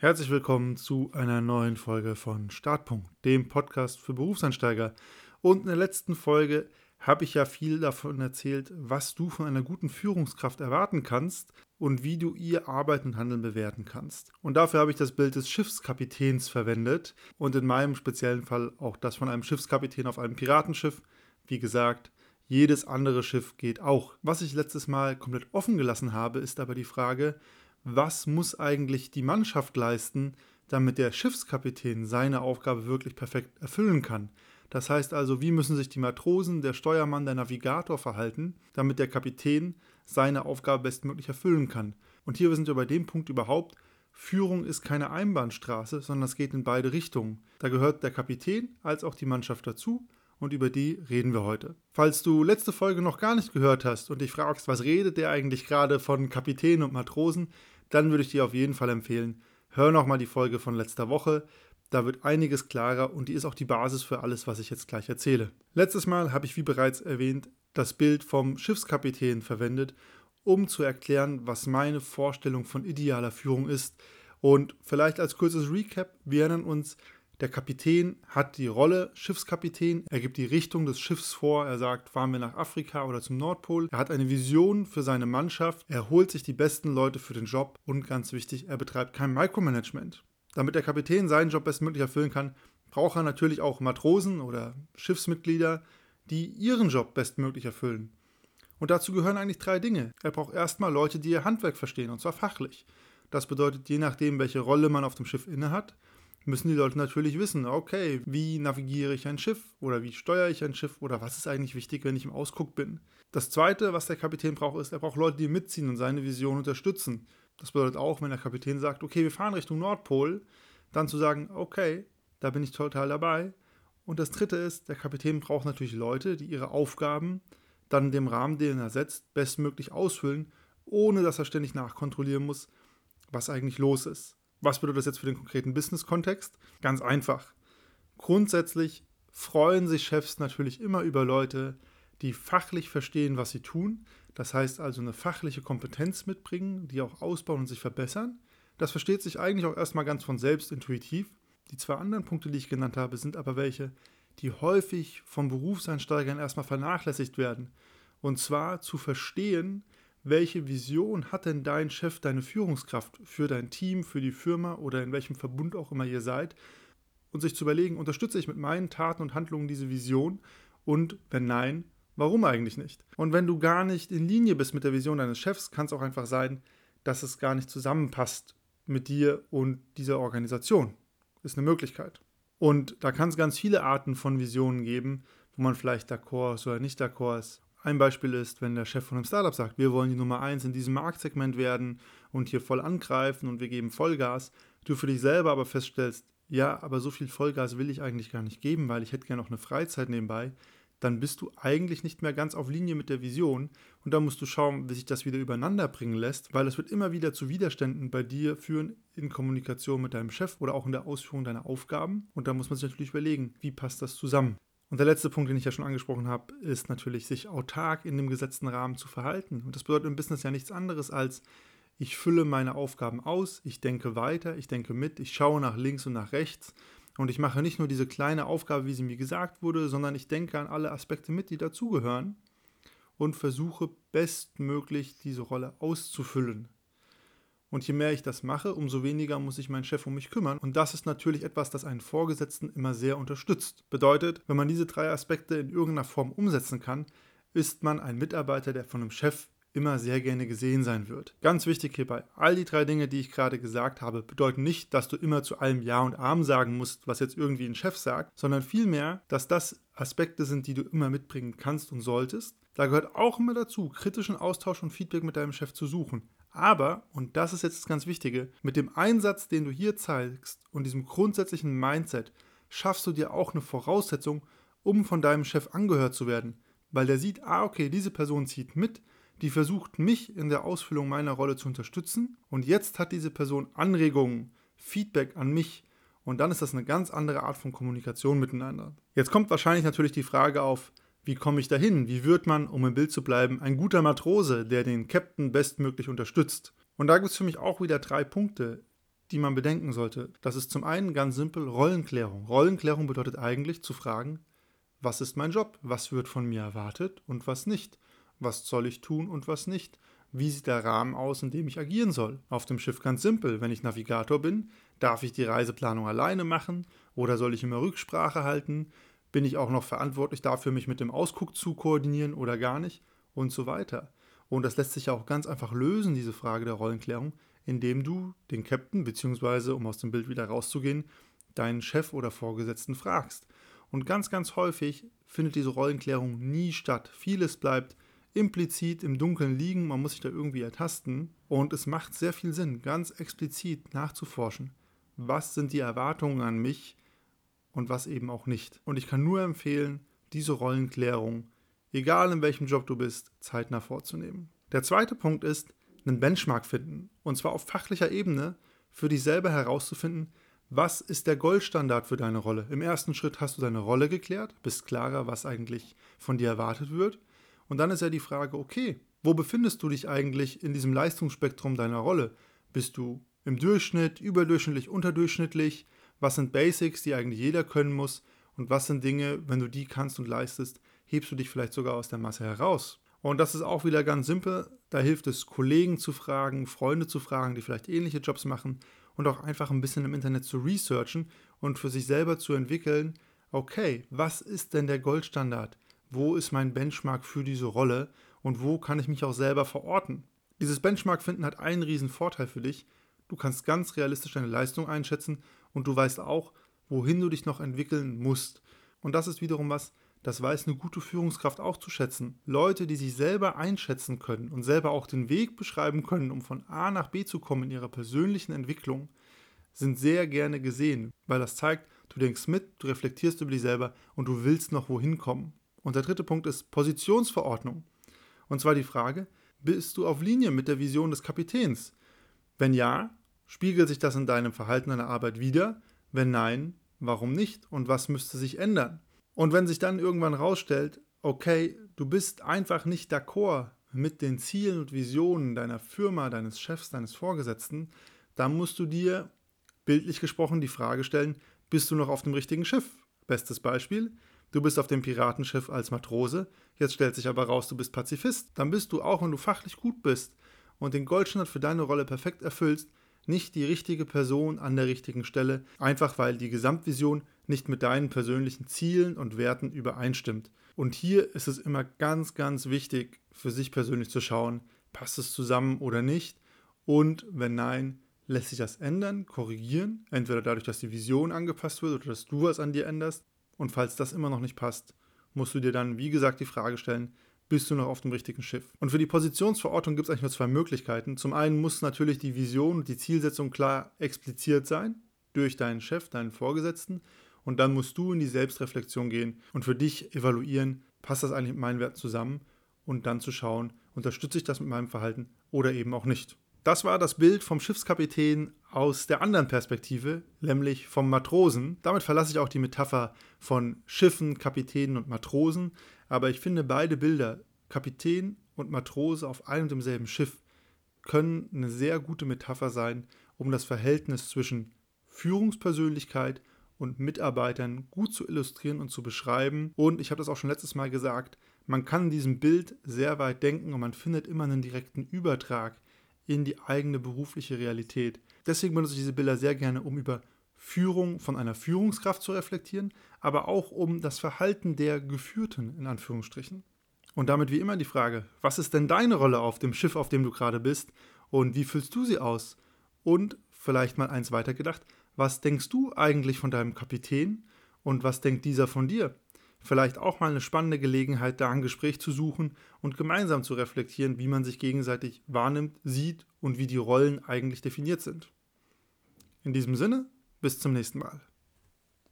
Herzlich willkommen zu einer neuen Folge von Startpunkt, dem Podcast für Berufseinsteiger. Und in der letzten Folge habe ich ja viel davon erzählt, was du von einer guten Führungskraft erwarten kannst und wie du ihr Arbeiten und Handeln bewerten kannst. Und dafür habe ich das Bild des Schiffskapitäns verwendet und in meinem speziellen Fall auch das von einem Schiffskapitän auf einem Piratenschiff. Wie gesagt, jedes andere Schiff geht auch. Was ich letztes Mal komplett offen gelassen habe, ist aber die Frage, was muss eigentlich die Mannschaft leisten, damit der Schiffskapitän seine Aufgabe wirklich perfekt erfüllen kann. Das heißt also, wie müssen sich die Matrosen, der Steuermann, der Navigator verhalten, damit der Kapitän seine Aufgabe bestmöglich erfüllen kann. Und hier sind wir bei dem Punkt überhaupt, Führung ist keine Einbahnstraße, sondern es geht in beide Richtungen. Da gehört der Kapitän als auch die Mannschaft dazu und über die reden wir heute. Falls du letzte Folge noch gar nicht gehört hast und dich fragst, was redet der eigentlich gerade von Kapitän und Matrosen, dann würde ich dir auf jeden Fall empfehlen, hör nochmal die Folge von letzter Woche. Da wird einiges klarer und die ist auch die Basis für alles, was ich jetzt gleich erzähle. Letztes Mal habe ich, wie bereits erwähnt, das Bild vom Schiffskapitän verwendet, um zu erklären, was meine Vorstellung von idealer Führung ist. Und vielleicht als kurzes Recap, wir erinnern uns, der Kapitän hat die Rolle Schiffskapitän. Er gibt die Richtung des Schiffs vor. Er sagt, fahren wir nach Afrika oder zum Nordpol. Er hat eine Vision für seine Mannschaft. Er holt sich die besten Leute für den Job. Und ganz wichtig, er betreibt kein Micromanagement. Damit der Kapitän seinen Job bestmöglich erfüllen kann, braucht er natürlich auch Matrosen oder Schiffsmitglieder, die ihren Job bestmöglich erfüllen. Und dazu gehören eigentlich drei Dinge. Er braucht erstmal Leute, die ihr Handwerk verstehen, und zwar fachlich. Das bedeutet, je nachdem, welche Rolle man auf dem Schiff innehat, müssen die Leute natürlich wissen, okay, wie navigiere ich ein Schiff oder wie steuere ich ein Schiff oder was ist eigentlich wichtig, wenn ich im Ausguck bin. Das Zweite, was der Kapitän braucht, ist, er braucht Leute, die mitziehen und seine Vision unterstützen. Das bedeutet auch, wenn der Kapitän sagt, okay, wir fahren Richtung Nordpol, dann zu sagen, okay, da bin ich total dabei. Und das Dritte ist, der Kapitän braucht natürlich Leute, die ihre Aufgaben dann in dem Rahmen, den er setzt, bestmöglich ausfüllen, ohne dass er ständig nachkontrollieren muss, was eigentlich los ist. Was bedeutet das jetzt für den konkreten Business-Kontext? Ganz einfach. Grundsätzlich freuen sich Chefs natürlich immer über Leute, die fachlich verstehen, was sie tun. Das heißt also eine fachliche Kompetenz mitbringen, die auch ausbauen und sich verbessern. Das versteht sich eigentlich auch erstmal ganz von selbst intuitiv. Die zwei anderen Punkte, die ich genannt habe, sind aber welche, die häufig von Berufseinsteigern erstmal vernachlässigt werden. Und zwar zu verstehen, welche Vision hat denn dein Chef, deine Führungskraft für dein Team, für die Firma oder in welchem Verbund auch immer ihr seid und sich zu überlegen, unterstütze ich mit meinen Taten und Handlungen diese Vision und wenn nein, warum eigentlich nicht? Und wenn du gar nicht in Linie bist mit der Vision deines Chefs, kann es auch einfach sein, dass es gar nicht zusammenpasst mit dir und dieser Organisation. Ist eine Möglichkeit. Und da kann es ganz viele Arten von Visionen geben, wo man vielleicht d'accord ist oder nicht d'accord ist. Ein Beispiel ist, wenn der Chef von einem Startup sagt, wir wollen die Nummer 1 in diesem Marktsegment werden und hier voll angreifen und wir geben Vollgas, du für dich selber aber feststellst, ja, aber so viel Vollgas will ich eigentlich gar nicht geben, weil ich hätte gerne noch eine Freizeit nebenbei, dann bist du eigentlich nicht mehr ganz auf Linie mit der Vision. Und da musst du schauen, wie sich das wieder übereinander bringen lässt, weil es wird immer wieder zu Widerständen bei dir führen in Kommunikation mit deinem Chef oder auch in der Ausführung deiner Aufgaben. Und da muss man sich natürlich überlegen, wie passt das zusammen. Und der letzte Punkt, den ich ja schon angesprochen habe, ist natürlich, sich autark in dem gesetzten Rahmen zu verhalten. Und das bedeutet im Business ja nichts anderes als, ich fülle meine Aufgaben aus, ich denke weiter, ich denke mit, ich schaue nach links und nach rechts und ich mache nicht nur diese kleine Aufgabe, wie sie mir gesagt wurde, sondern ich denke an alle Aspekte mit, die dazugehören und versuche bestmöglich diese Rolle auszufüllen. Und je mehr ich das mache, umso weniger muss sich mein Chef um mich kümmern. Und das ist natürlich etwas, das einen Vorgesetzten immer sehr unterstützt. Bedeutet, wenn man diese drei Aspekte in irgendeiner Form umsetzen kann, ist man ein Mitarbeiter, der von einem Chef immer sehr gerne gesehen sein wird. Ganz wichtig hierbei, all die drei Dinge, die ich gerade gesagt habe, bedeuten nicht, dass du immer zu allem Ja und Arm sagen musst, was jetzt irgendwie ein Chef sagt, sondern vielmehr, dass das Aspekte sind, die du immer mitbringen kannst und solltest. Da gehört auch immer dazu, kritischen Austausch und Feedback mit deinem Chef zu suchen. Aber, und das ist jetzt das ganz Wichtige, mit dem Einsatz, den du hier zeigst und diesem grundsätzlichen Mindset, schaffst du dir auch eine Voraussetzung, um von deinem Chef angehört zu werden. Weil der sieht, ah, okay, diese Person zieht mit, die versucht mich in der Ausfüllung meiner Rolle zu unterstützen und jetzt hat diese Person Anregungen, Feedback an mich und dann ist das eine ganz andere Art von Kommunikation miteinander. Jetzt kommt wahrscheinlich natürlich die Frage auf, wie komme ich dahin? Wie wird man, um im Bild zu bleiben, ein guter Matrose, der den Captain bestmöglich unterstützt? Und da gibt es für mich auch wieder drei Punkte. die man bedenken sollte, das ist zum einen ganz simpel Rollenklärung. Rollenklärung bedeutet eigentlich zu fragen, was ist mein Job, was wird von mir erwartet und was nicht, was soll ich tun und was nicht, wie sieht der Rahmen aus, in dem ich agieren soll. Auf dem Schiff ganz simpel, wenn ich Navigator bin, darf ich die Reiseplanung alleine machen oder soll ich immer Rücksprache halten, bin ich auch noch verantwortlich dafür, mich mit dem Ausguck zu koordinieren oder gar nicht und so weiter. Und das lässt sich ja auch ganz einfach lösen, diese Frage der Rollenklärung, indem du den Captain, beziehungsweise, um aus dem Bild wieder rauszugehen, deinen Chef oder Vorgesetzten fragst. Und ganz, ganz häufig findet diese Rollenklärung nie statt. Vieles bleibt implizit im Dunkeln liegen, man muss sich da irgendwie ertasten. Und es macht sehr viel Sinn, ganz explizit nachzuforschen, was sind die Erwartungen an mich und was eben auch nicht. Und ich kann nur empfehlen, diese Rollenklärung, egal in welchem Job du bist, zeitnah vorzunehmen. Der zweite Punkt ist, einen Benchmark finden. Und zwar auf fachlicher Ebene für dich selber herauszufinden, was ist der Goldstandard für deine Rolle. Im ersten Schritt hast du deine Rolle geklärt, bist klarer, was eigentlich von dir erwartet wird. Und dann ist ja die Frage, okay, wo befindest du dich eigentlich in diesem Leistungsspektrum deiner Rolle? Bist du im Durchschnitt, überdurchschnittlich, unterdurchschnittlich? Was sind Basics, die eigentlich jeder können muss? Und was sind Dinge, wenn du die kannst und leistest, hebst du dich vielleicht sogar aus der Masse heraus? Und das ist auch wieder ganz simpel. Da hilft es, Kollegen zu fragen, Freunde zu fragen, die vielleicht ähnliche Jobs machen und auch einfach ein bisschen im Internet zu researchen und für sich selber zu entwickeln, okay, was ist denn der Goldstandard? Wo ist mein Benchmark für diese Rolle und wo kann ich mich auch selber verorten? Dieses Benchmark finden hat einen riesen Vorteil für dich. Du kannst ganz realistisch deine Leistung einschätzen und du weißt auch, wohin du dich noch entwickeln musst. Und das ist wiederum was, das weiß eine gute Führungskraft auch zu schätzen. Leute, die sich selber einschätzen können und selber auch den Weg beschreiben können, um von A nach B zu kommen in ihrer persönlichen Entwicklung, sind sehr gerne gesehen, weil das zeigt, du denkst mit, du reflektierst über dich selber und du willst noch wohin kommen. Und der dritte Punkt ist Positionsverordnung. Und zwar die Frage, bist du auf Linie mit der Vision des Kapitäns? Wenn ja, spiegelt sich das in deinem Verhalten an der Arbeit wieder? Wenn nein, warum nicht und was müsste sich ändern? Und wenn sich dann irgendwann rausstellt, okay, du bist einfach nicht d'accord mit den Zielen und Visionen deiner Firma, deines Chefs, deines Vorgesetzten, dann musst du dir, bildlich gesprochen, die Frage stellen, bist du noch auf dem richtigen Schiff? Bestes Beispiel, du bist auf dem Piratenschiff als Matrose, jetzt stellt sich aber raus, du bist Pazifist. Dann bist du auch, wenn du fachlich gut bist und den Goldstandard für deine Rolle perfekt erfüllst, nicht die richtige Person an der richtigen Stelle, einfach weil die Gesamtvision nicht mit deinen persönlichen Zielen und Werten übereinstimmt. Und hier ist es immer ganz, ganz wichtig, für sich persönlich zu schauen, passt es zusammen oder nicht. Und wenn nein, lässt sich das ändern, korrigieren, entweder dadurch, dass die Vision angepasst wird oder dass du was an dir änderst. Und falls das immer noch nicht passt, musst du dir dann, wie gesagt, die Frage stellen, bist du noch auf dem richtigen Schiff. Und für die Positionsverortung gibt es eigentlich nur zwei Möglichkeiten. Zum einen muss natürlich die Vision und die Zielsetzung klar expliziert sein durch deinen Chef, deinen Vorgesetzten. Und dann musst du in die Selbstreflexion gehen und für dich evaluieren, passt das eigentlich mit meinen Werten zusammen und dann zu schauen, unterstütze ich das mit meinem Verhalten oder eben auch nicht. Das war das Bild vom Schiffskapitän aus der anderen Perspektive, nämlich vom Matrosen. Damit verlasse ich auch die Metapher von Schiffen, Kapitänen und Matrosen, aber ich finde beide Bilder, Kapitän und Matrose auf einem und demselben Schiff, können eine sehr gute Metapher sein, um das Verhältnis zwischen Führungspersönlichkeit und Mitarbeitern gut zu illustrieren und zu beschreiben. Und ich habe das auch schon letztes Mal gesagt, man kann in diesem Bild sehr weit denken und man findet immer einen direkten Übertrag in die eigene berufliche Realität. Deswegen benutze ich diese Bilder sehr gerne, um über Führung von einer Führungskraft zu reflektieren, aber auch um das Verhalten der Geführten in Anführungsstrichen. Und damit wie immer die Frage, was ist denn deine Rolle auf dem Schiff, auf dem du gerade bist und wie füllst du sie aus? Und vielleicht mal eins weitergedacht, was denkst du eigentlich von deinem Kapitän und was denkt dieser von dir? Vielleicht auch mal eine spannende Gelegenheit, da ein Gespräch zu suchen und gemeinsam zu reflektieren, wie man sich gegenseitig wahrnimmt, sieht und wie die Rollen eigentlich definiert sind. In diesem Sinne, bis zum nächsten Mal.